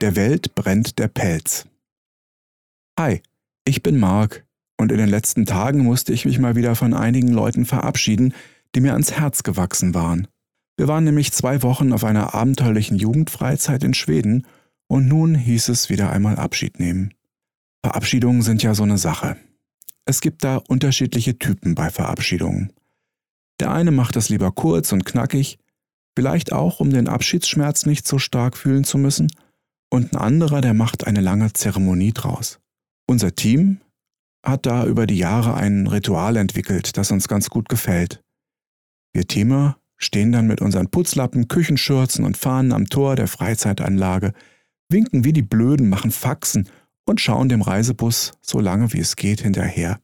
Der Welt brennt der Pelz. Hi, ich bin Mark und in den letzten Tagen musste ich mich mal wieder von einigen Leuten verabschieden, die mir ans Herz gewachsen waren. Wir waren nämlich zwei Wochen auf einer abenteuerlichen Jugendfreizeit in Schweden und nun hieß es wieder einmal Abschied nehmen. Verabschiedungen sind ja so eine Sache. Es gibt da unterschiedliche Typen bei Verabschiedungen. Der eine macht das lieber kurz und knackig, vielleicht auch, um den Abschiedsschmerz nicht so stark fühlen zu müssen, und ein anderer, der macht eine lange Zeremonie draus. Unser Team hat da über die Jahre ein Ritual entwickelt, das uns ganz gut gefällt. Wir Teamer stehen dann mit unseren Putzlappen, Küchenschürzen und Fahnen am Tor der Freizeitanlage, winken wie die Blöden, machen Faxen und schauen dem Reisebus so lange wie es geht hinterher.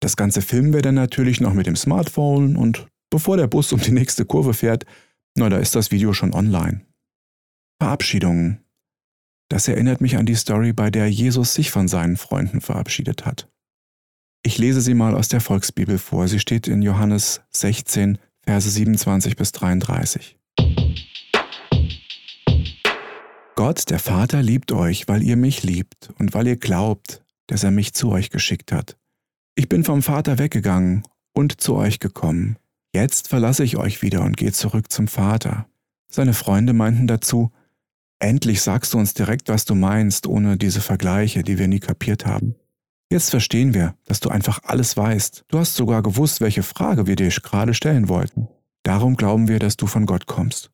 Das Ganze filmen wir dann natürlich noch mit dem Smartphone und bevor der Bus um die nächste Kurve fährt, na, da ist das Video schon online. Verabschiedungen. Das erinnert mich an die Story, bei der Jesus sich von seinen Freunden verabschiedet hat. Ich lese sie mal aus der Volksbibel vor. Sie steht in Johannes 16, Verse 27 bis 33. Gott, der Vater, liebt euch, weil ihr mich liebt und weil ihr glaubt, dass er mich zu euch geschickt hat. Ich bin vom Vater weggegangen und zu euch gekommen. Jetzt verlasse ich euch wieder und gehe zurück zum Vater. Seine Freunde meinten dazu, Endlich sagst du uns direkt, was du meinst, ohne diese Vergleiche, die wir nie kapiert haben. Jetzt verstehen wir, dass du einfach alles weißt. Du hast sogar gewusst, welche Frage wir dir gerade stellen wollten. Darum glauben wir, dass du von Gott kommst.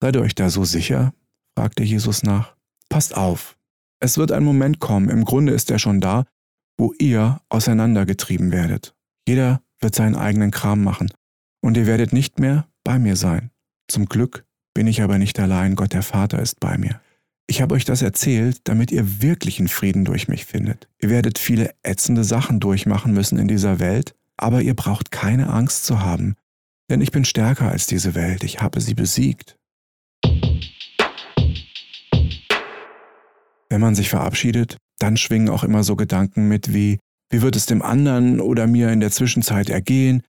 Seid ihr euch da so sicher? fragte Jesus nach. Passt auf. Es wird ein Moment kommen, im Grunde ist er schon da, wo ihr auseinandergetrieben werdet. Jeder wird seinen eigenen Kram machen und ihr werdet nicht mehr bei mir sein. Zum Glück bin ich aber nicht allein, Gott der Vater ist bei mir. Ich habe euch das erzählt, damit ihr wirklichen Frieden durch mich findet. Ihr werdet viele ätzende Sachen durchmachen müssen in dieser Welt, aber ihr braucht keine Angst zu haben, denn ich bin stärker als diese Welt, ich habe sie besiegt. Wenn man sich verabschiedet, dann schwingen auch immer so Gedanken mit wie, wie wird es dem anderen oder mir in der Zwischenzeit ergehen?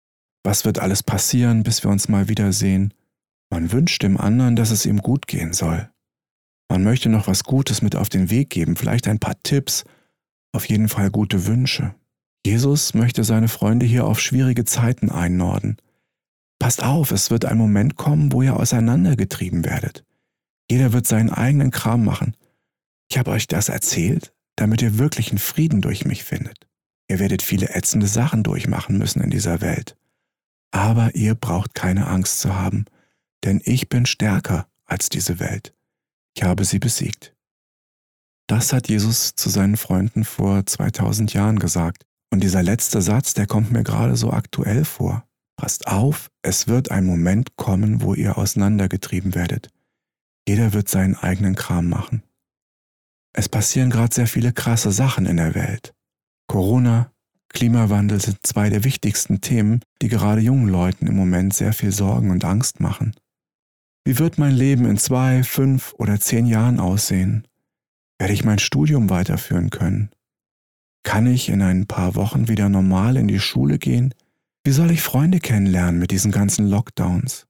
Was wird alles passieren, bis wir uns mal wiedersehen? Man wünscht dem anderen, dass es ihm gut gehen soll. Man möchte noch was Gutes mit auf den Weg geben, vielleicht ein paar Tipps, auf jeden Fall gute Wünsche. Jesus möchte seine Freunde hier auf schwierige Zeiten einnorden. Passt auf, es wird ein Moment kommen, wo ihr auseinandergetrieben werdet. Jeder wird seinen eigenen Kram machen. Ich habe euch das erzählt, damit ihr wirklichen Frieden durch mich findet. Ihr werdet viele ätzende Sachen durchmachen müssen in dieser Welt. Aber ihr braucht keine Angst zu haben, denn ich bin stärker als diese Welt. Ich habe sie besiegt. Das hat Jesus zu seinen Freunden vor 2000 Jahren gesagt. Und dieser letzte Satz, der kommt mir gerade so aktuell vor. Passt auf, es wird ein Moment kommen, wo ihr auseinandergetrieben werdet. Jeder wird seinen eigenen Kram machen. Es passieren gerade sehr viele krasse Sachen in der Welt. Corona, Klimawandel sind zwei der wichtigsten Themen, die gerade jungen Leuten im Moment sehr viel Sorgen und Angst machen. Wie wird mein Leben in zwei, fünf oder zehn Jahren aussehen? Werde ich mein Studium weiterführen können? Kann ich in ein paar Wochen wieder normal in die Schule gehen? Wie soll ich Freunde kennenlernen mit diesen ganzen Lockdowns?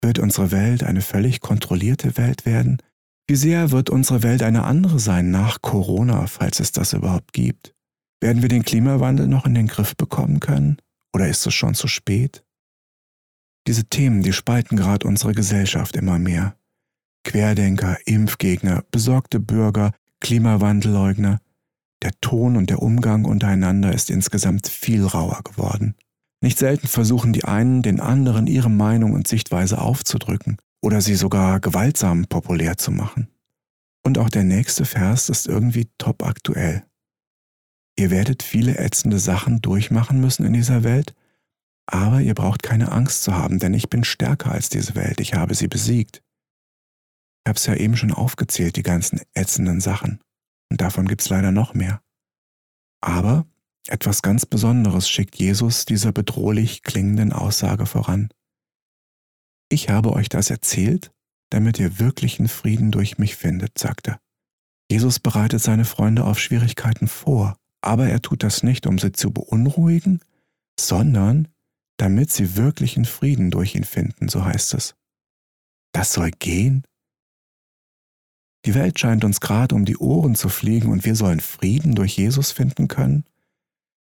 Wird unsere Welt eine völlig kontrollierte Welt werden? Wie sehr wird unsere Welt eine andere sein nach Corona, falls es das überhaupt gibt? Werden wir den Klimawandel noch in den Griff bekommen können? Oder ist es schon zu spät? Diese Themen, die spalten gerade unsere Gesellschaft immer mehr. Querdenker, Impfgegner, besorgte Bürger, Klimawandelleugner. Der Ton und der Umgang untereinander ist insgesamt viel rauer geworden. Nicht selten versuchen die einen, den anderen ihre Meinung und Sichtweise aufzudrücken oder sie sogar gewaltsam populär zu machen. Und auch der nächste Vers ist irgendwie top aktuell. Ihr werdet viele ätzende Sachen durchmachen müssen in dieser Welt, aber ihr braucht keine Angst zu haben, denn ich bin stärker als diese Welt, ich habe sie besiegt. Ich habe es ja eben schon aufgezählt, die ganzen ätzenden Sachen. Und davon gibt es leider noch mehr. Aber etwas ganz Besonderes schickt Jesus dieser bedrohlich klingenden Aussage voran. Ich habe euch das erzählt, damit ihr wirklichen Frieden durch mich findet, sagt er. Jesus bereitet seine Freunde auf Schwierigkeiten vor, aber er tut das nicht, um sie zu beunruhigen, sondern damit sie wirklichen Frieden durch ihn finden, so heißt es. Das soll gehen? Die Welt scheint uns gerade um die Ohren zu fliegen und wir sollen Frieden durch Jesus finden können?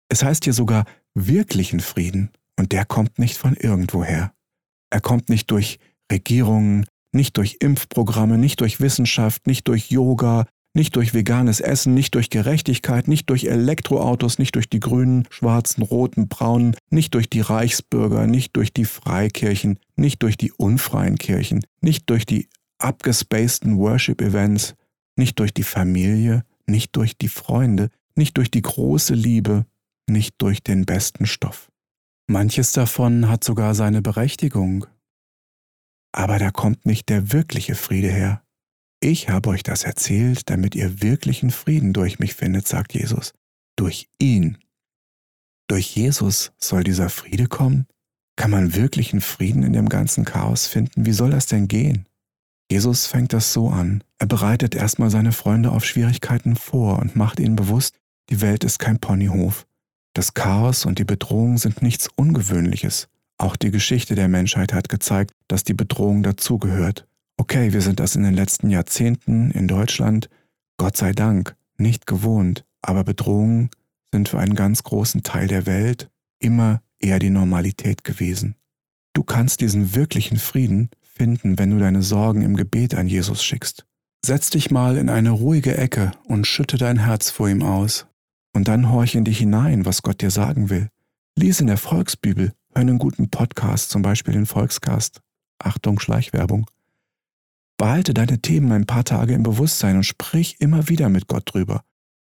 Es heißt hier sogar wirklichen Frieden und der kommt nicht von irgendwoher. Er kommt nicht durch Regierungen, nicht durch Impfprogramme, nicht durch Wissenschaft, nicht durch Yoga, nicht durch veganes Essen, nicht durch Gerechtigkeit, nicht durch Elektroautos, nicht durch die grünen, schwarzen, roten, braunen, nicht durch die Reichsbürger, nicht durch die Freikirchen, nicht durch die unfreien Kirchen, nicht durch die abgespaceden Worship-Events, nicht durch die Familie, nicht durch die Freunde, nicht durch die große Liebe, nicht durch den besten Stoff. Manches davon hat sogar seine Berechtigung. Aber da kommt nicht der wirkliche Friede her. Ich habe euch das erzählt, damit ihr wirklichen Frieden durch mich findet, sagt Jesus. Durch ihn. Durch Jesus soll dieser Friede kommen? Kann man wirklichen Frieden in dem ganzen Chaos finden? Wie soll das denn gehen? Jesus fängt das so an. Er bereitet erstmal seine Freunde auf Schwierigkeiten vor und macht ihnen bewusst, die Welt ist kein Ponyhof. Das Chaos und die Bedrohung sind nichts Ungewöhnliches. Auch die Geschichte der Menschheit hat gezeigt, dass die Bedrohung dazugehört. Okay, wir sind das in den letzten Jahrzehnten in Deutschland, Gott sei Dank, nicht gewohnt, aber Bedrohungen sind für einen ganz großen Teil der Welt immer eher die Normalität gewesen. Du kannst diesen wirklichen Frieden finden, wenn du deine Sorgen im Gebet an Jesus schickst. Setz dich mal in eine ruhige Ecke und schütte dein Herz vor ihm aus. Und dann horch in dich hinein, was Gott dir sagen will. Lies in der Volksbibel, hör einen guten Podcast, zum Beispiel den Volkscast. Achtung, Schleichwerbung. Behalte deine Themen ein paar Tage im Bewusstsein und sprich immer wieder mit Gott drüber.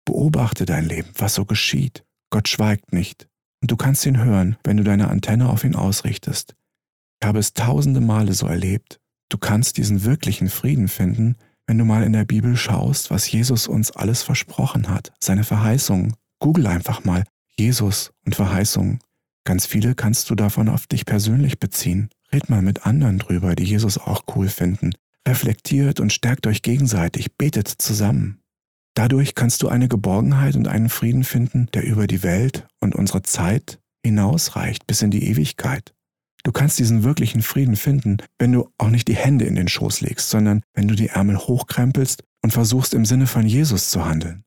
Beobachte dein Leben, was so geschieht. Gott schweigt nicht. Und du kannst ihn hören, wenn du deine Antenne auf ihn ausrichtest. Ich habe es tausende Male so erlebt. Du kannst diesen wirklichen Frieden finden, wenn du mal in der Bibel schaust, was Jesus uns alles versprochen hat, seine Verheißungen. Google einfach mal Jesus und Verheißungen. Ganz viele kannst du davon auf dich persönlich beziehen. Red mal mit anderen drüber, die Jesus auch cool finden reflektiert und stärkt euch gegenseitig, betet zusammen. Dadurch kannst du eine Geborgenheit und einen Frieden finden, der über die Welt und unsere Zeit hinausreicht bis in die Ewigkeit. Du kannst diesen wirklichen Frieden finden, wenn du auch nicht die Hände in den Schoß legst, sondern wenn du die Ärmel hochkrempelst und versuchst im Sinne von Jesus zu handeln.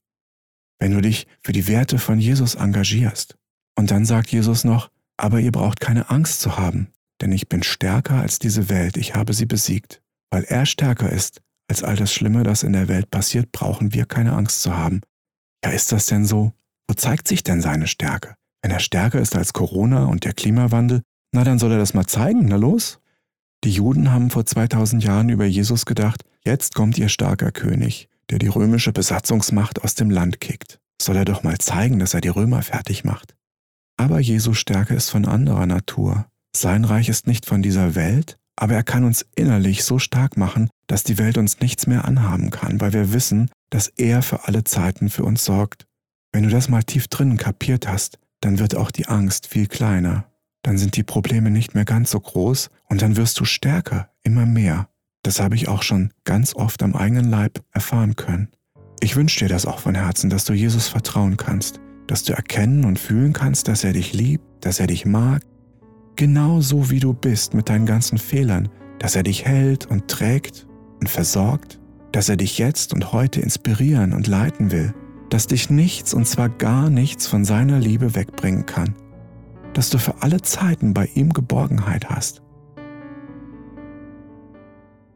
Wenn du dich für die Werte von Jesus engagierst. Und dann sagt Jesus noch, aber ihr braucht keine Angst zu haben, denn ich bin stärker als diese Welt, ich habe sie besiegt. Weil er stärker ist als all das Schlimme, das in der Welt passiert, brauchen wir keine Angst zu haben. Ja, ist das denn so? Wo zeigt sich denn seine Stärke? Wenn er stärker ist als Corona und der Klimawandel, na dann soll er das mal zeigen, na los? Die Juden haben vor 2000 Jahren über Jesus gedacht, jetzt kommt ihr starker König, der die römische Besatzungsmacht aus dem Land kickt. Soll er doch mal zeigen, dass er die Römer fertig macht. Aber Jesu Stärke ist von anderer Natur. Sein Reich ist nicht von dieser Welt, aber er kann uns innerlich so stark machen, dass die Welt uns nichts mehr anhaben kann, weil wir wissen, dass er für alle Zeiten für uns sorgt. Wenn du das mal tief drinnen kapiert hast, dann wird auch die Angst viel kleiner. Dann sind die Probleme nicht mehr ganz so groß und dann wirst du stärker, immer mehr. Das habe ich auch schon ganz oft am eigenen Leib erfahren können. Ich wünsche dir das auch von Herzen, dass du Jesus vertrauen kannst, dass du erkennen und fühlen kannst, dass er dich liebt, dass er dich mag, genau so wie du bist mit deinen ganzen Fehlern, dass er dich hält und trägt und versorgt, dass er dich jetzt und heute inspirieren und leiten will, dass dich nichts und zwar gar nichts von seiner Liebe wegbringen kann, dass du für alle Zeiten bei ihm Geborgenheit hast.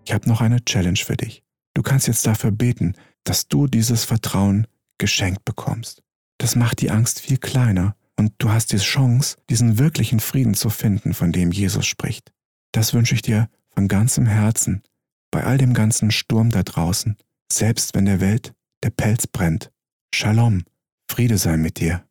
Ich habe noch eine Challenge für dich. Du kannst jetzt dafür beten, dass du dieses Vertrauen geschenkt bekommst. Das macht die Angst viel kleiner und du hast die Chance, diesen wirklichen Frieden zu finden, von dem Jesus spricht. Das wünsche ich dir von ganzem Herzen, bei all dem ganzen Sturm da draußen, selbst wenn der Welt der Pelz brennt. Shalom, Friede sei mit dir.